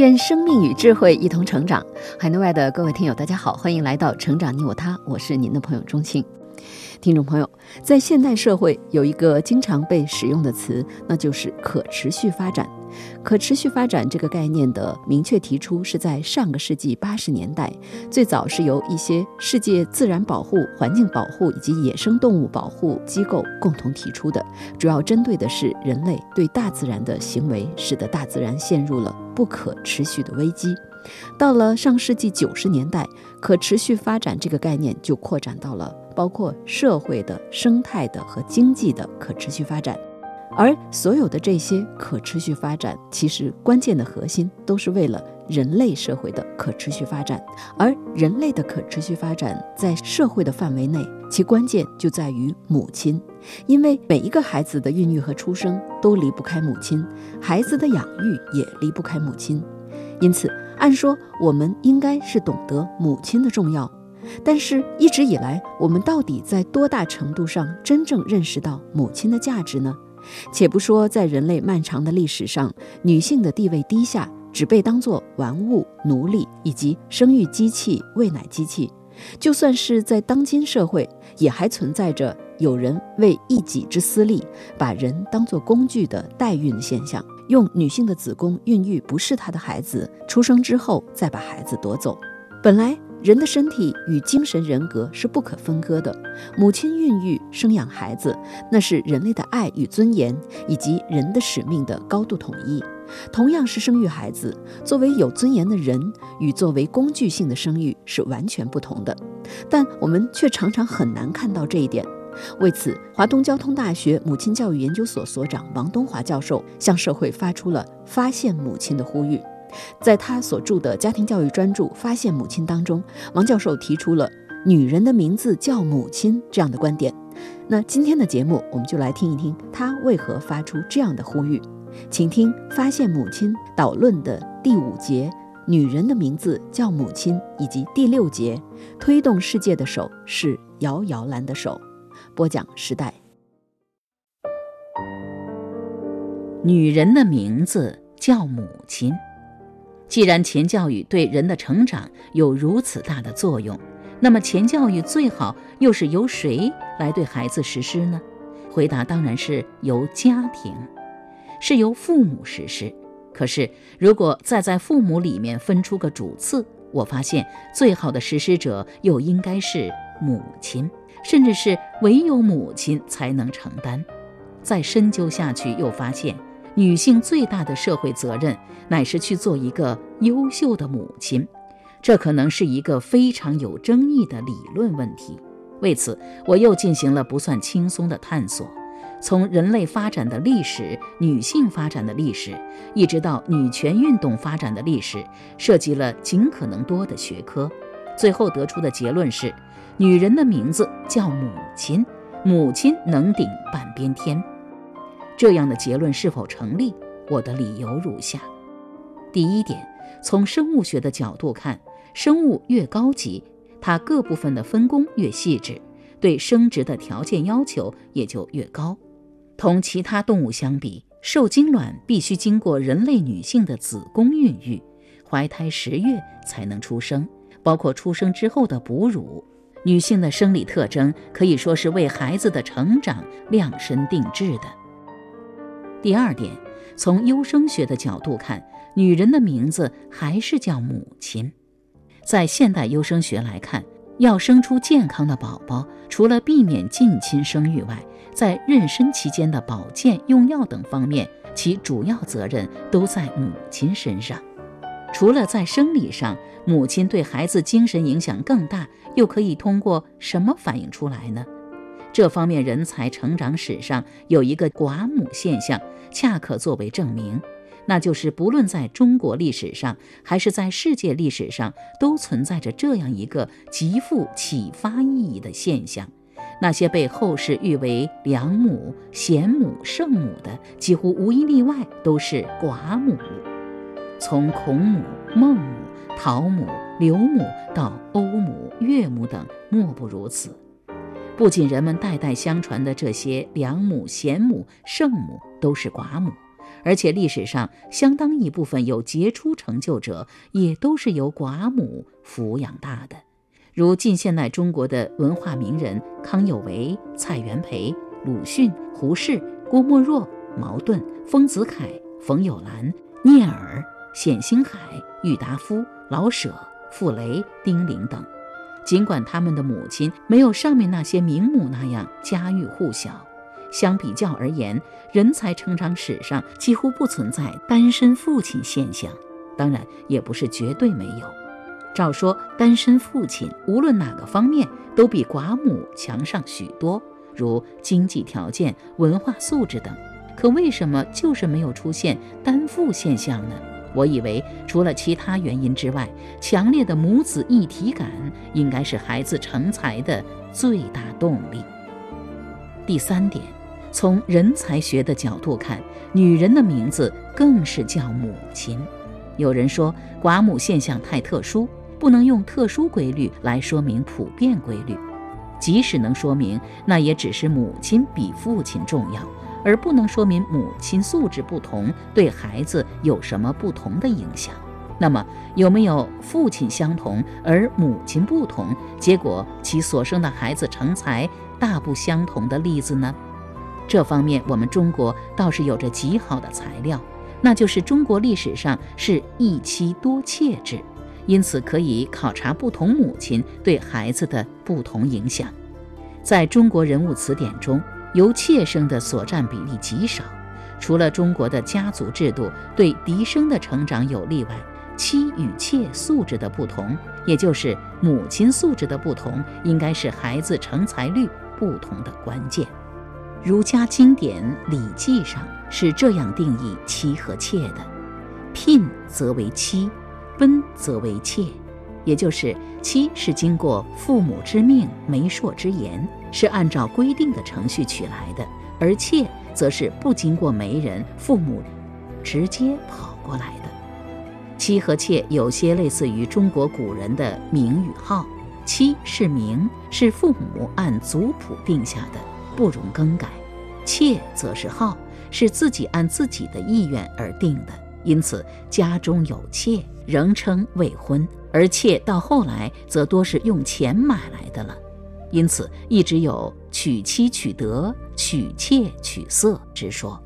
愿生命与智慧一同成长。海内外的各位听友，大家好，欢迎来到《成长你我他》，我是您的朋友钟庆。听众朋友，在现代社会有一个经常被使用的词，那就是可持续发展。可持续发展这个概念的明确提出是在上个世纪八十年代，最早是由一些世界自然保护、环境保护以及野生动物保护机构共同提出的，主要针对的是人类对大自然的行为，使得大自然陷入了不可持续的危机。到了上世纪九十年代，可持续发展这个概念就扩展到了包括社会的、生态的和经济的可持续发展。而所有的这些可持续发展，其实关键的核心都是为了人类社会的可持续发展。而人类的可持续发展在社会的范围内，其关键就在于母亲，因为每一个孩子的孕育和出生都离不开母亲，孩子的养育也离不开母亲。因此，按说我们应该是懂得母亲的重要，但是一直以来，我们到底在多大程度上真正认识到母亲的价值呢？且不说在人类漫长的历史上，女性的地位低下，只被当作玩物、奴隶以及生育机器、喂奶机器；就算是在当今社会，也还存在着有人为一己之私利，把人当作工具的代孕现象，用女性的子宫孕育不是她的孩子，出生之后再把孩子夺走。本来。人的身体与精神人格是不可分割的。母亲孕育生养孩子，那是人类的爱与尊严，以及人的使命的高度统一。同样是生育孩子，作为有尊严的人与作为工具性的生育是完全不同的。但我们却常常很难看到这一点。为此，华东交通大学母亲教育研究所所长王东华教授向社会发出了发现母亲的呼吁。在他所著的家庭教育专著《发现母亲》当中，王教授提出了“女人的名字叫母亲”这样的观点。那今天的节目，我们就来听一听他为何发出这样的呼吁。请听《发现母亲》导论的第五节“女人的名字叫母亲”，以及第六节“推动世界的手是摇摇篮的手”。播讲时代。女人的名字叫母亲。既然前教育对人的成长有如此大的作用，那么前教育最好又是由谁来对孩子实施呢？回答当然是由家庭，是由父母实施。可是，如果再在父母里面分出个主次，我发现最好的实施者又应该是母亲，甚至是唯有母亲才能承担。再深究下去，又发现。女性最大的社会责任，乃是去做一个优秀的母亲。这可能是一个非常有争议的理论问题。为此，我又进行了不算轻松的探索，从人类发展的历史、女性发展的历史，一直到女权运动发展的历史，涉及了尽可能多的学科。最后得出的结论是：女人的名字叫母亲，母亲能顶半边天。这样的结论是否成立？我的理由如下：第一点，从生物学的角度看，生物越高级，它各部分的分工越细致，对生殖的条件要求也就越高。同其他动物相比，受精卵必须经过人类女性的子宫孕育，怀胎十月才能出生，包括出生之后的哺乳。女性的生理特征可以说是为孩子的成长量身定制的。第二点，从优生学的角度看，女人的名字还是叫母亲。在现代优生学来看，要生出健康的宝宝，除了避免近亲生育外，在妊娠期间的保健、用药等方面，其主要责任都在母亲身上。除了在生理上，母亲对孩子精神影响更大，又可以通过什么反映出来呢？这方面人才成长史上有一个寡母现象，恰可作为证明，那就是不论在中国历史上还是在世界历史上，都存在着这样一个极富启发意义的现象：那些被后世誉为良母、贤母、圣母的，几乎无一例外都是寡母。从孔母、孟母、陶母、刘母到欧母、岳母等，莫不如此。不仅人们代代相传的这些良母、贤母、圣母都是寡母，而且历史上相当一部分有杰出成就者也都是由寡母抚养大的，如近现代中国的文化名人康有为、蔡元培、鲁迅、胡适、郭沫若、茅盾、丰子恺、冯友兰、聂耳。冼星海、郁达夫、老舍、傅雷、丁玲等，尽管他们的母亲没有上面那些名母那样家喻户晓，相比较而言，人才成长史上几乎不存在单身父亲现象。当然，也不是绝对没有。照说，单身父亲无论哪个方面都比寡母强上许多，如经济条件、文化素质等。可为什么就是没有出现单父现象呢？我以为，除了其他原因之外，强烈的母子一体感应该是孩子成才的最大动力。第三点，从人才学的角度看，女人的名字更是叫母亲。有人说，寡母现象太特殊，不能用特殊规律来说明普遍规律。即使能说明，那也只是母亲比父亲重要。而不能说明母亲素质不同对孩子有什么不同的影响。那么，有没有父亲相同而母亲不同，结果其所生的孩子成才大不相同的例子呢？这方面，我们中国倒是有着极好的材料，那就是中国历史上是一妻多妾制，因此可以考察不同母亲对孩子的不同影响。在中国人物词典中。由妾生的所占比例极少，除了中国的家族制度对嫡生的成长有利外，妻与妾素质的不同，也就是母亲素质的不同，应该是孩子成才率不同的关键。儒家经典《礼记》上是这样定义妻和妾的：聘则为妻，奔则为妾。也就是妻是经过父母之命、媒妁之言，是按照规定的程序娶来的；而妾则是不经过媒人、父母，直接跑过来的。妻和妾有些类似于中国古人的名与号，妻是名，是父母按族谱定下的，不容更改；妾则是号，是自己按自己的意愿而定的。因此，家中有妾仍称未婚。而妾到后来则多是用钱买来的了，因此一直有娶妻娶德、娶妾娶色之说。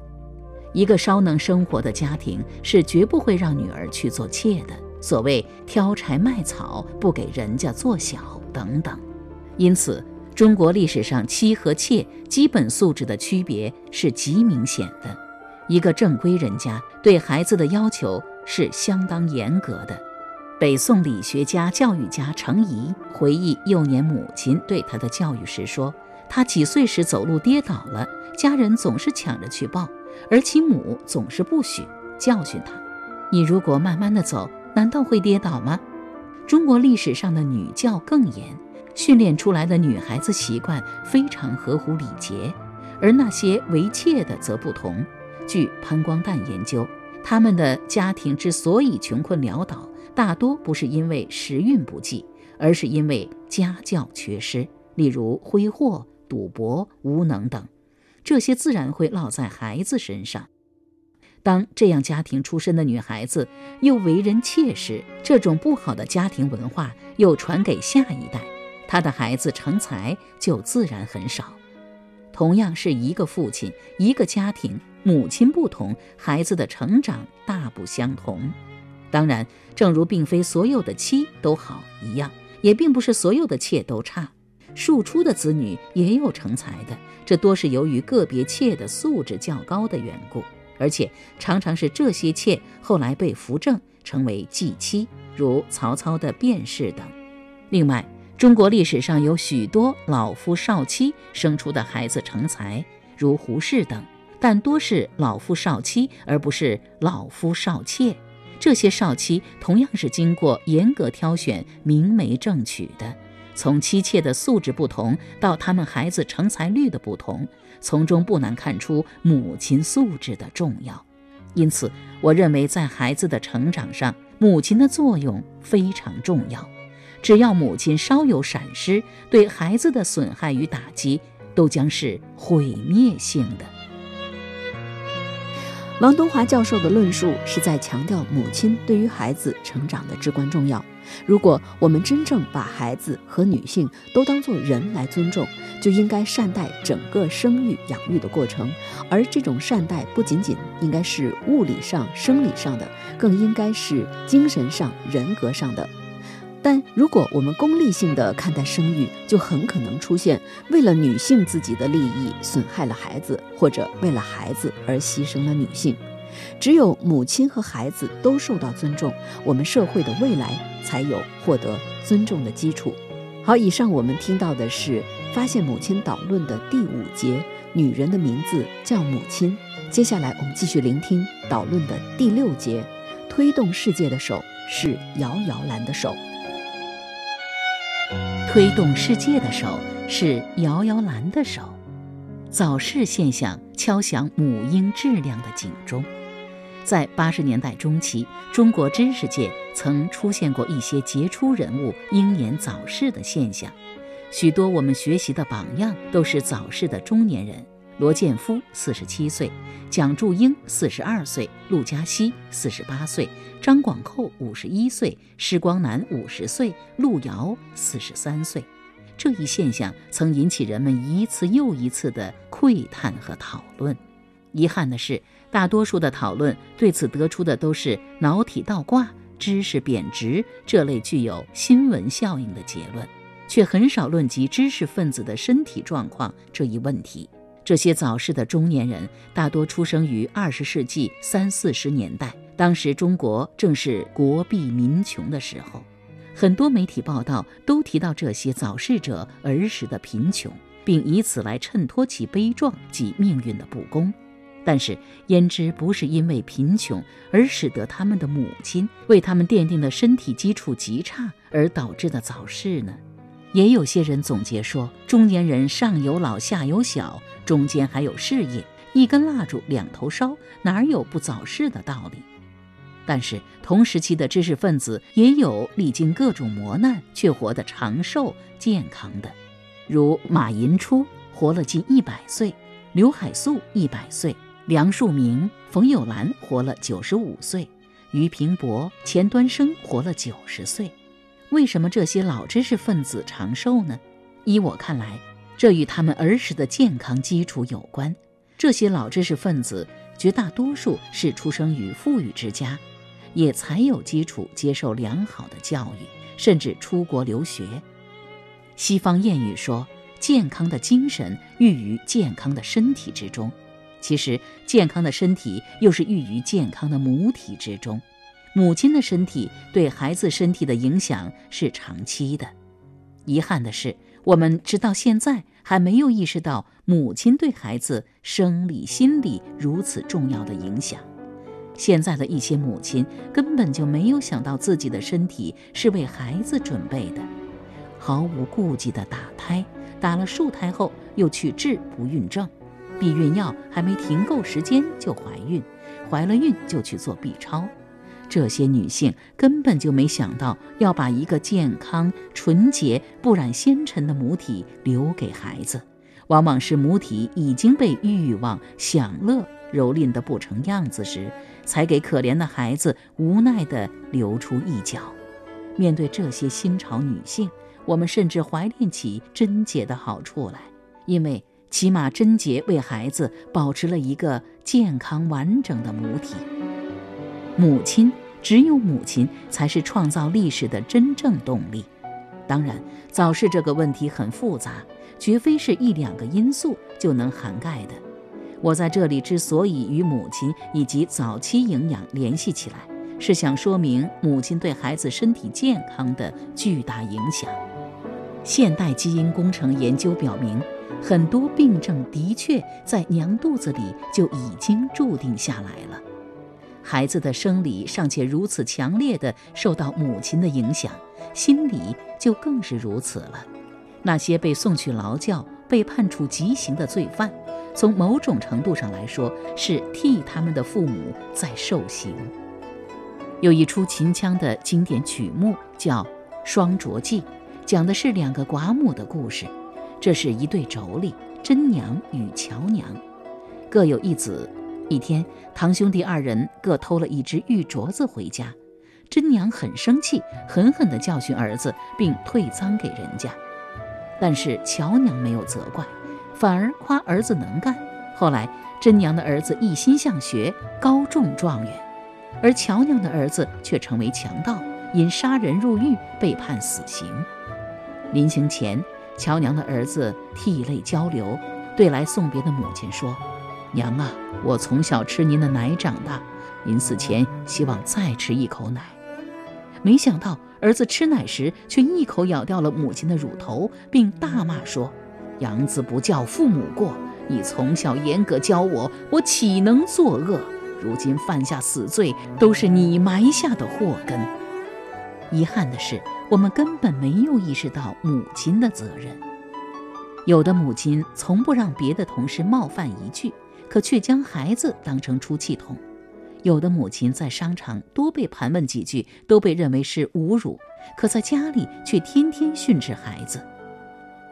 一个稍能生活的家庭是绝不会让女儿去做妾的。所谓挑柴卖草，不给人家做小等等。因此，中国历史上妻和妾基本素质的区别是极明显的。一个正规人家对孩子的要求是相当严格的。北宋理学家、教育家程颐回忆幼年母亲对他的教育时说：“他几岁时走路跌倒了，家人总是抢着去抱，而其母总是不许，教训他：‘你如果慢慢的走，难道会跌倒吗？’中国历史上的女教更严，训练出来的女孩子习惯非常合乎礼节，而那些为妾的则不同。据潘光旦研究，他们的家庭之所以穷困潦倒。”大多不是因为时运不济，而是因为家教缺失，例如挥霍、赌博、无能等，这些自然会落在孩子身上。当这样家庭出身的女孩子又为人妾时，这种不好的家庭文化又传给下一代，她的孩子成才就自然很少。同样是一个父亲，一个家庭，母亲不同，孩子的成长大不相同。当然，正如并非所有的妻都好一样，也并不是所有的妾都差。庶出的子女也有成才的，这多是由于个别妾的素质较高的缘故，而且常常是这些妾后来被扶正成为继妻，如曹操的卞氏等。另外，中国历史上有许多老夫少妻生出的孩子成才，如胡适等。但多是老夫少妻，而不是老夫少妾。这些少妻同样是经过严格挑选、明媒正娶的。从妻妾的素质不同，到他们孩子成才率的不同，从中不难看出母亲素质的重要。因此，我认为在孩子的成长上，母亲的作用非常重要。只要母亲稍有闪失，对孩子的损害与打击都将是毁灭性的。王东华教授的论述是在强调母亲对于孩子成长的至关重要。如果我们真正把孩子和女性都当作人来尊重，就应该善待整个生育养育的过程。而这种善待不仅仅应该是物理上、生理上的，更应该是精神上、人格上的。但如果我们功利性的看待生育，就很可能出现为了女性自己的利益损害了孩子，或者为了孩子而牺牲了女性。只有母亲和孩子都受到尊重，我们社会的未来才有获得尊重的基础。好，以上我们听到的是发现母亲导论的第五节，女人的名字叫母亲。接下来我们继续聆听导论的第六节，推动世界的手是摇摇篮的手。推动世界的手是摇摇篮的手，早逝现象敲响母婴质量的警钟。在八十年代中期，中国知识界曾出现过一些杰出人物英年早逝的现象，许多我们学习的榜样都是早逝的中年人。罗建夫四十七岁，蒋祝英四十二岁，陆嘉熙四十八岁，张广寇五十一岁，施光南五十岁，陆遥四十三岁。这一现象曾引起人们一次又一次的窥探和讨论。遗憾的是，大多数的讨论对此得出的都是脑体倒挂、知识贬值这类具有新闻效应的结论，却很少论及知识分子的身体状况这一问题。这些早逝的中年人大多出生于二十世纪三四十年代，当时中国正是国弊民穷的时候。很多媒体报道都提到这些早逝者儿时的贫穷，并以此来衬托其悲壮及命运的不公。但是，焉知不是因为贫穷而使得他们的母亲为他们奠定的身体基础极差而导致的早逝呢？也有些人总结说，中年人上有老下有小，中间还有事业，一根蜡烛两头烧，哪有不早逝的道理？但是同时期的知识分子也有历经各种磨难却活得长寿健康的，如马寅初活了近一百岁，刘海粟一百岁，梁漱溟、冯友兰活了九十五岁，俞平伯、钱端升活了九十岁。为什么这些老知识分子长寿呢？依我看来，这与他们儿时的健康基础有关。这些老知识分子绝大多数是出生于富裕之家，也才有基础接受良好的教育，甚至出国留学。西方谚语说：“健康的精神寓于健康的身体之中。”其实，健康的身体又是寓于健康的母体之中。母亲的身体对孩子身体的影响是长期的。遗憾的是，我们直到现在还没有意识到母亲对孩子生理、心理如此重要的影响。现在的一些母亲根本就没有想到自己的身体是为孩子准备的，毫无顾忌地打胎，打了数胎后又去治不孕症，避孕药还没停够时间就怀孕，怀了孕就去做 B 超。这些女性根本就没想到要把一个健康、纯洁、不染纤尘的母体留给孩子，往往是母体已经被欲望、享乐蹂躏得不成样子时，才给可怜的孩子无奈地留出一角。面对这些新潮女性，我们甚至怀念起贞洁的好处来，因为起码贞洁为孩子保持了一个健康完整的母体。母亲。只有母亲才是创造历史的真正动力。当然，早逝这个问题很复杂，绝非是一两个因素就能涵盖的。我在这里之所以与母亲以及早期营养联系起来，是想说明母亲对孩子身体健康的巨大影响。现代基因工程研究表明，很多病症的确在娘肚子里就已经注定下来了。孩子的生理尚且如此强烈的受到母亲的影响，心理就更是如此了。那些被送去劳教、被判处极刑的罪犯，从某种程度上来说，是替他们的父母在受刑。有一出秦腔的经典曲目叫《双卓记》，讲的是两个寡母的故事。这是一对妯娌，真娘与乔娘，各有一子。一天，堂兄弟二人各偷了一只玉镯子回家，真娘很生气，狠狠地教训儿子，并退赃给人家。但是乔娘没有责怪，反而夸儿子能干。后来，真娘的儿子一心向学，高中状元，而乔娘的儿子却成为强盗，因杀人入狱，被判死刑。临行前，乔娘的儿子涕泪交流，对来送别的母亲说：“娘啊，我从小吃您的奶长大，临死前希望再吃一口奶。”没想到儿子吃奶时却一口咬掉了母亲的乳头，并大骂说：“养子不教父母过，你从小严格教我，我岂能作恶？如今犯下死罪，都是你埋下的祸根。”遗憾的是。我们根本没有意识到母亲的责任。有的母亲从不让别的同事冒犯一句，可却将孩子当成出气筒；有的母亲在商场多被盘问几句都被认为是侮辱，可在家里却天天训斥孩子；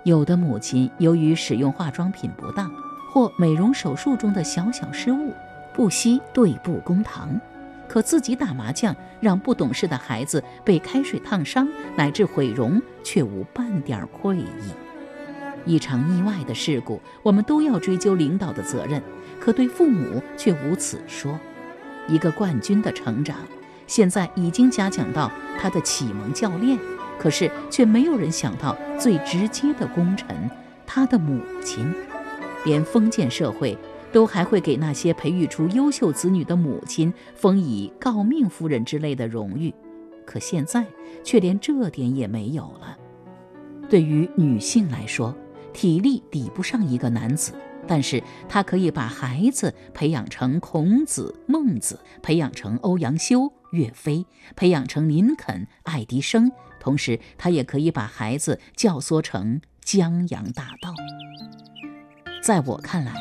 有的母亲由于使用化妆品不当或美容手术中的小小失误，不惜对簿公堂。可自己打麻将，让不懂事的孩子被开水烫伤，乃至毁容，却无半点愧意。一场意外的事故，我们都要追究领导的责任，可对父母却无此说。一个冠军的成长，现在已经嘉奖到他的启蒙教练，可是却没有人想到最直接的功臣——他的母亲。连封建社会。都还会给那些培育出优秀子女的母亲封以“诰命夫人”之类的荣誉，可现在却连这点也没有了。对于女性来说，体力抵不上一个男子，但是她可以把孩子培养成孔子、孟子，培养成欧阳修、岳飞，培养成林肯、爱迪生，同时她也可以把孩子教唆成江洋大盗。在我看来。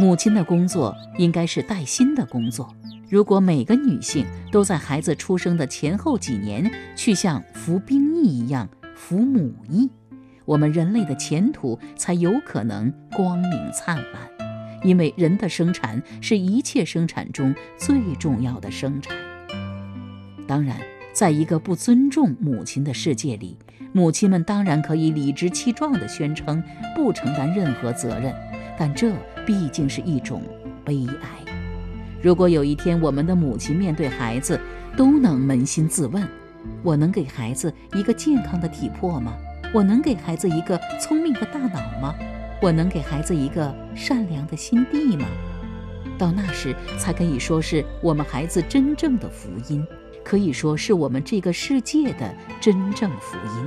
母亲的工作应该是带薪的工作。如果每个女性都在孩子出生的前后几年去像服兵役一样服母役，我们人类的前途才有可能光明灿烂。因为人的生产是一切生产中最重要的生产。当然，在一个不尊重母亲的世界里，母亲们当然可以理直气壮地宣称不承担任何责任。但这毕竟是一种悲哀。如果有一天我们的母亲面对孩子都能扪心自问：我能给孩子一个健康的体魄吗？我能给孩子一个聪明的大脑吗？我能给孩子一个善良的心地吗？到那时才可以说是我们孩子真正的福音，可以说是我们这个世界的真正福音。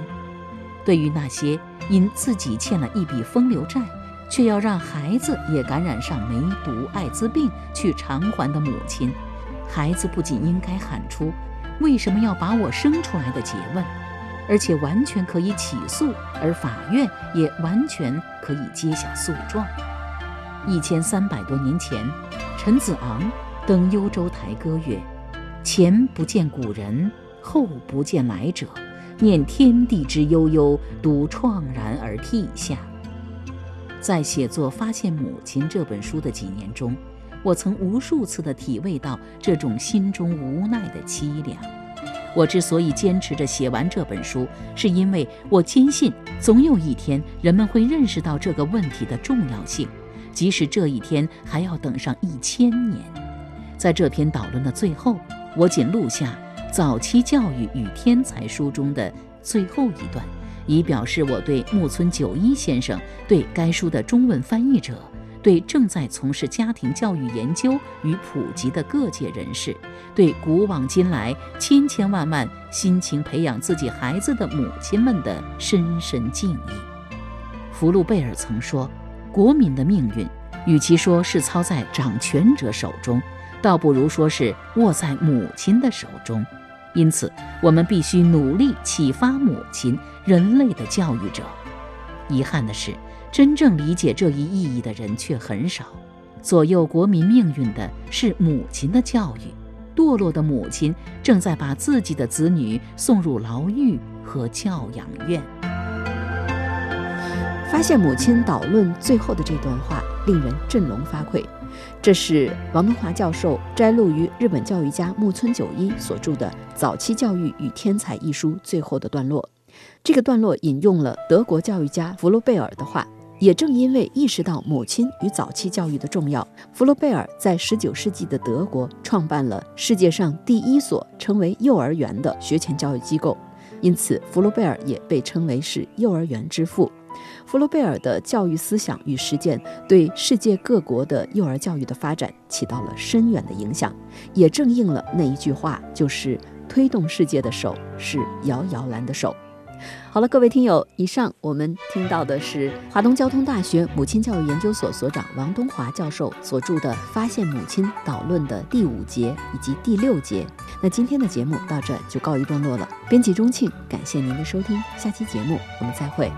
对于那些因自己欠了一笔风流债，却要让孩子也感染上梅毒、艾滋病去偿还的母亲，孩子不仅应该喊出“为什么要把我生出来”的诘问，而且完全可以起诉，而法院也完全可以接下诉状。一千三百多年前，陈子昂登幽州台歌曰：“前不见古人，后不见来者，念天地之悠悠，独怆然而涕下。”在写作《发现母亲》这本书的几年中，我曾无数次地体味到这种心中无奈的凄凉。我之所以坚持着写完这本书，是因为我坚信，总有一天人们会认识到这个问题的重要性，即使这一天还要等上一千年。在这篇导论的最后，我仅录下《早期教育与天才》书中的最后一段。以表示我对木村久一先生、对该书的中文翻译者、对正在从事家庭教育研究与普及的各界人士、对古往今来千千万万辛勤培养自己孩子的母亲们的深深敬意。福禄贝尔曾说：“国民的命运，与其说是操在掌权者手中，倒不如说是握在母亲的手中。因此，我们必须努力启发母亲，人类的教育者。遗憾的是，真正理解这一意义的人却很少。左右国民命运的是母亲的教育，堕落的母亲正在把自己的子女送入牢狱和教养院。发现母亲导论最后的这段话令人振聋发聩。这是王东华教授摘录于日本教育家木村久一所著的《早期教育与天才》一书最后的段落。这个段落引用了德国教育家弗洛贝尔的话。也正因为意识到母亲与早期教育的重要，弗洛贝尔在19世纪的德国创办了世界上第一所称为幼儿园的学前教育机构。因此，弗洛贝尔也被称为是幼儿园之父。弗洛贝尔的教育思想与实践对世界各国的幼儿教育的发展起到了深远的影响，也正应了那一句话，就是推动世界的手是摇摇篮的手。好了，各位听友，以上我们听到的是华东交通大学母亲教育研究所所长王东华教授所著的《发现母亲》导论的第五节以及第六节。那今天的节目到这就告一段落了。编辑钟庆，感谢您的收听，下期节目我们再会。